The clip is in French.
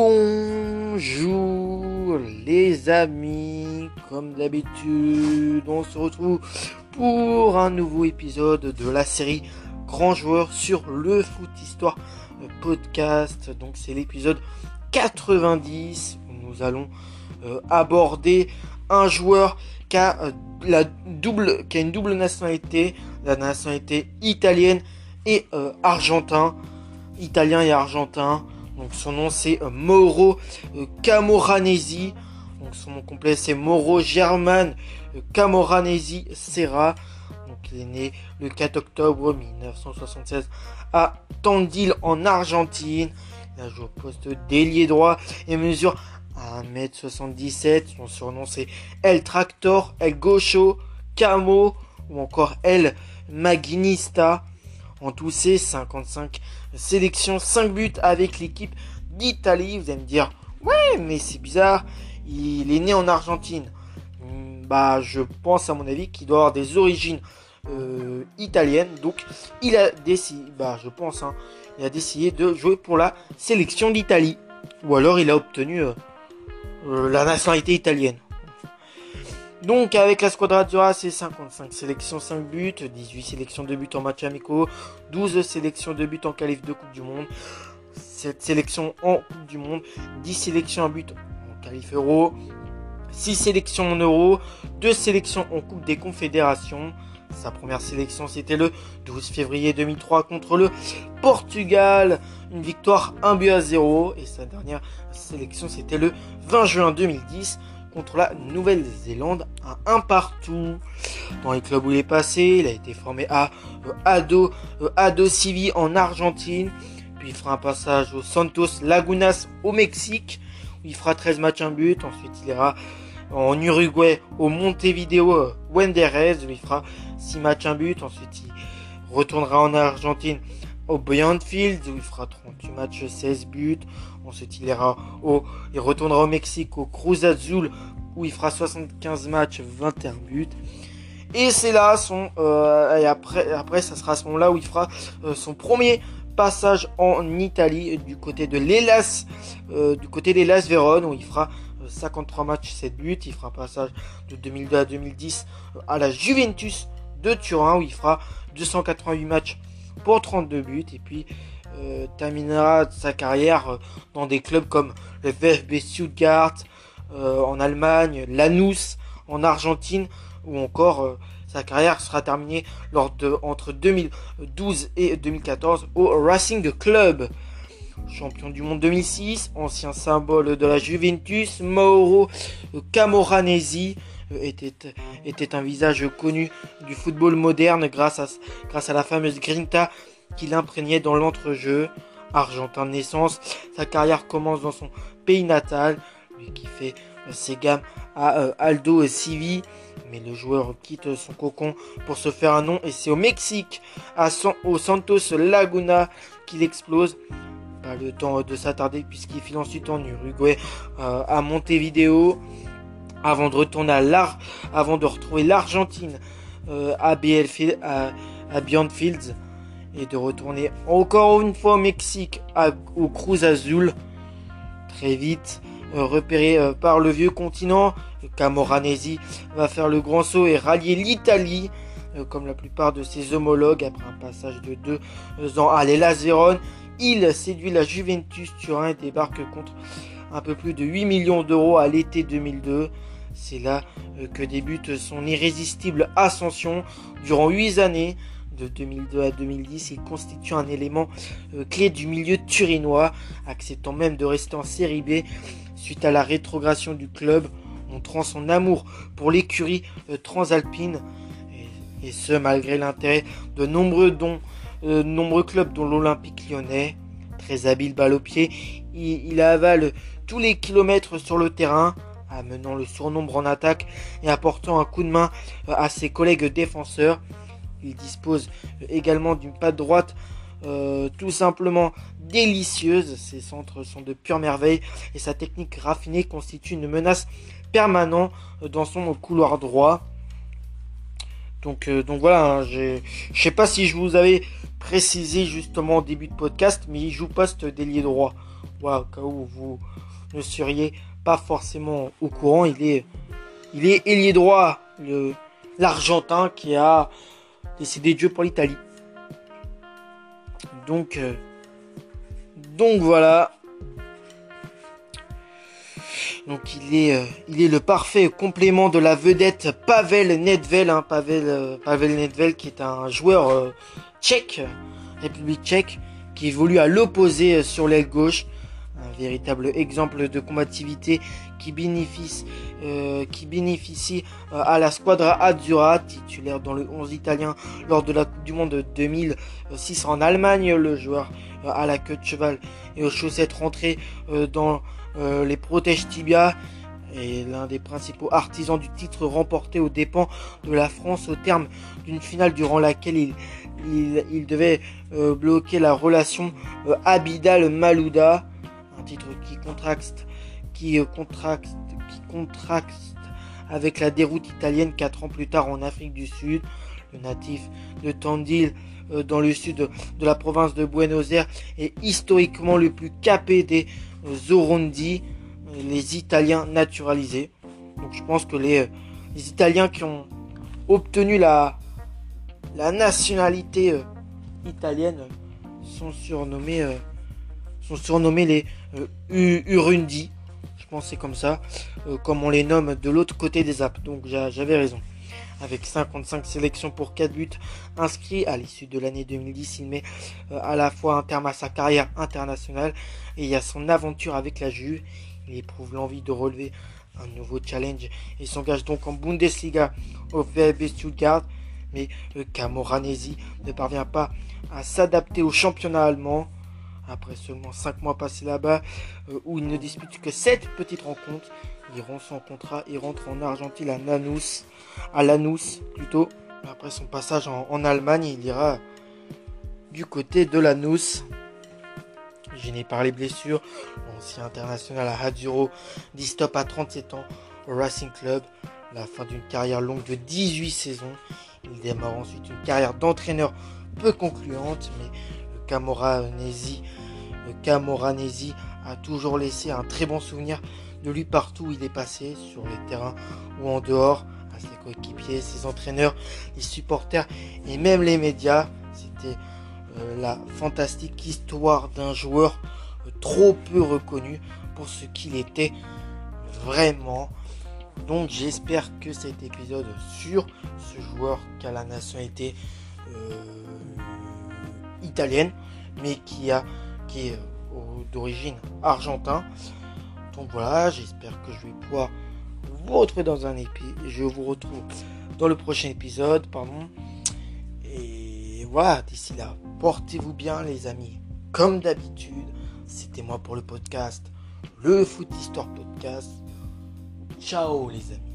Bonjour les amis, comme d'habitude, on se retrouve pour un nouveau épisode de la série Grand Joueur sur le foot histoire podcast. Donc c'est l'épisode 90 où nous allons euh, aborder un joueur qui a, euh, la double, qui a une double nationalité, la nationalité italienne et euh, argentin, italien et argentin. Donc son nom c'est euh, Mauro euh, Camoranesi. Donc son nom complet c'est Mauro German euh, Camoranesi Serra. Donc il est né le 4 octobre 1976 à Tandil en Argentine. Il a joué au poste d'ailier droit et mesure 1m77. Son surnom c'est El Tractor, El Gaucho, Camo ou encore El Maginista. En tout, c'est 55 sélections, 5 buts avec l'équipe d'Italie. Vous allez me dire, ouais, mais c'est bizarre, il est né en Argentine. Hmm, Bah, je pense à mon avis qu'il doit avoir des origines euh, italiennes. Donc, il a décidé, bah, je pense, hein, il a décidé de jouer pour la sélection d'Italie. Ou alors, il a obtenu euh, euh, la nationalité italienne. Donc avec la squadra Dura, c'est 55 sélections, 5 buts, 18 sélections de buts en match amicaux, 12 sélections de buts en qualif de Coupe du Monde, 7 sélections en Coupe du Monde, 10 sélections en but en qualif euro, 6 sélections en euro, 2 sélections en Coupe des Confédérations. Sa première sélection, c'était le 12 février 2003 contre le Portugal. Une victoire 1 but à 0. Et sa dernière sélection, c'était le 20 juin 2010 contre la Nouvelle-Zélande à un partout. Dans les clubs où il est passé, il a été formé à euh, Ado, euh, Ado Civi en Argentine. Puis il fera un passage au Santos Lagunas au Mexique où il fera 13 matchs, un but. Ensuite, il ira en Uruguay au Montevideo euh, Wanderers où il fera 6 matchs, un but. Ensuite, il retournera en Argentine au Beyond Field où il fera 38 matchs, 16 buts. Il au, il retournera au Mexique au Cruz Azul où il fera 75 matchs, 21 buts. Et c'est là son, euh, et après, après, ça sera à ce moment-là où il fera euh, son premier passage en Italie euh, du côté de l'Elas, du côté d'Elas Vérone où il fera euh, 53 matchs, 7 buts. Il fera passage de 2002 à 2010 euh, à la Juventus de Turin où il fera 288 matchs pour 32 buts et puis euh, terminera sa carrière euh, dans des clubs comme le VfB Stuttgart euh, en Allemagne, Lanús en Argentine ou encore euh, sa carrière sera terminée lors de entre 2012 et 2014 au Racing Club. Champion du monde 2006, ancien symbole de la Juventus, Mauro Camoranesi était, était un visage connu du football moderne grâce à, grâce à la fameuse grinta qu'il imprégnait dans l'entrejeu. Argentin de naissance, sa carrière commence dans son pays natal, lui qui fait euh, ses gammes à euh, Aldo Civi, mais le joueur quitte son cocon pour se faire un nom et c'est au Mexique, à au Santos Laguna qu'il explose. Pas le temps de s'attarder puisqu'il file ensuite en Uruguay euh, à Montevideo avant de retourner à l'Ar, avant de retrouver l'Argentine à, à, à Beyond Fields et de retourner encore une fois au Mexique au Cruz Azul. Très vite euh, repéré euh, par le vieux continent Camoranesi va faire le grand saut et rallier l'Italie euh, comme la plupart de ses homologues après un passage de deux ans à l'Hellas Vérone il séduit la Juventus Turin et débarque contre un peu plus de 8 millions d'euros à l'été 2002 c'est là que débute son irrésistible ascension. Durant 8 années de 2002 à 2010, il constitue un élément euh, clé du milieu turinois, acceptant même de rester en série B suite à la rétrogradation du club, montrant son amour pour l'écurie euh, transalpine, et, ce malgré l'intérêt de nombreux, dons, euh, nombreux clubs dont l'Olympique lyonnais. Très habile balle au pied, il, avale tous les kilomètres sur le terrain, amenant le surnombre en attaque et apportant un coup de main à ses collègues défenseurs. Il dispose également d'une patte droite euh, tout simplement délicieuse. Ses centres sont de pure merveille et sa technique raffinée constitue une menace permanente dans son couloir droit. Donc, euh, donc voilà, hein, je sais pas si je vous avais précisé justement au début de podcast, mais il joue poste d'ailier droit. au cas où vous ne seriez pas forcément au courant, il est, il est ailier droit, l'Argentin qui a décidé de jouer pour l'Italie. Donc, euh, donc voilà. Donc il est, euh, il est le parfait complément de la vedette Pavel Nedved, hein, Pavel, euh, Pavel Nedved qui est un joueur tchèque, République tchèque, qui évolue à l'opposé sur l'aile gauche véritable exemple de combativité qui bénéficie, euh, euh, à la Squadra Azzurra, titulaire dans le 11 italien lors de la Coupe du Monde 2006 en Allemagne. Le joueur euh, à la queue de cheval et aux chaussettes rentrées dans les protèges tibia et l'un des principaux artisans du titre remporté aux dépens de la France au terme d'une finale durant laquelle il, il, devait bloquer la relation Abidal-Malouda titre qui euh, contraste, qui contraste avec la déroute italienne 4 ans plus tard en Afrique du Sud. Le natif de Tandil euh, dans le sud de la province de Buenos Aires est historiquement le plus capé des euh, Zorondi, les Italiens naturalisés. Donc je pense que les, les Italiens qui ont obtenu la nationalité italienne sont surnommés surnommés les euh, Urundi. Je pense c'est comme ça, euh, comme on les nomme de l'autre côté des Alpes. Donc j'avais raison. Avec 55 sélections pour 4 buts inscrits à l'issue de l'année 2010, il met euh, à la fois un terme à sa carrière internationale et à son aventure avec la Juve. Il éprouve l'envie de relever un nouveau challenge et s'engage donc en Bundesliga au VfB Stuttgart. Mais Camoranesi ne parvient pas à s'adapter au championnat allemand. Après seulement 5 mois passés là-bas, euh, où il ne dispute que 7 petites rencontres, il rend son contrat et rentre en Argentine à Lanús, à Lanús plutôt. Après son passage en, Allemagne, il ira du côté de Lanús. Gêné par les blessures, l'ancien international à Hadzuro dit stop à 37 ans au Racing Club. La fin d'une carrière longue de 18 saisons. Il démarre ensuite une carrière d'entraîneur peu concluante, mais Camoranesi, Camoranesi a toujours laissé un très bon souvenir de lui partout où il est passé, sur les terrains ou en dehors, à ses coéquipiers, ses entraîneurs, les supporters et même les médias. C'était euh, la fantastique histoire d'un joueur euh, trop peu reconnu pour ce qu'il était vraiment. Donc j'espère que cet épisode sur ce joueur qui a la euh, mais qui, a, qui est euh, d'origine argentin. Donc voilà, j'espère que je vais pouvoir vous retrouver dans un épisode. Je vous retrouve dans le prochain épisode, pardon. Et voilà, d'ici là, portez-vous bien les amis. Comme d'habitude, c'était moi pour le podcast, le Foot Histoire Podcast. Ciao les amis.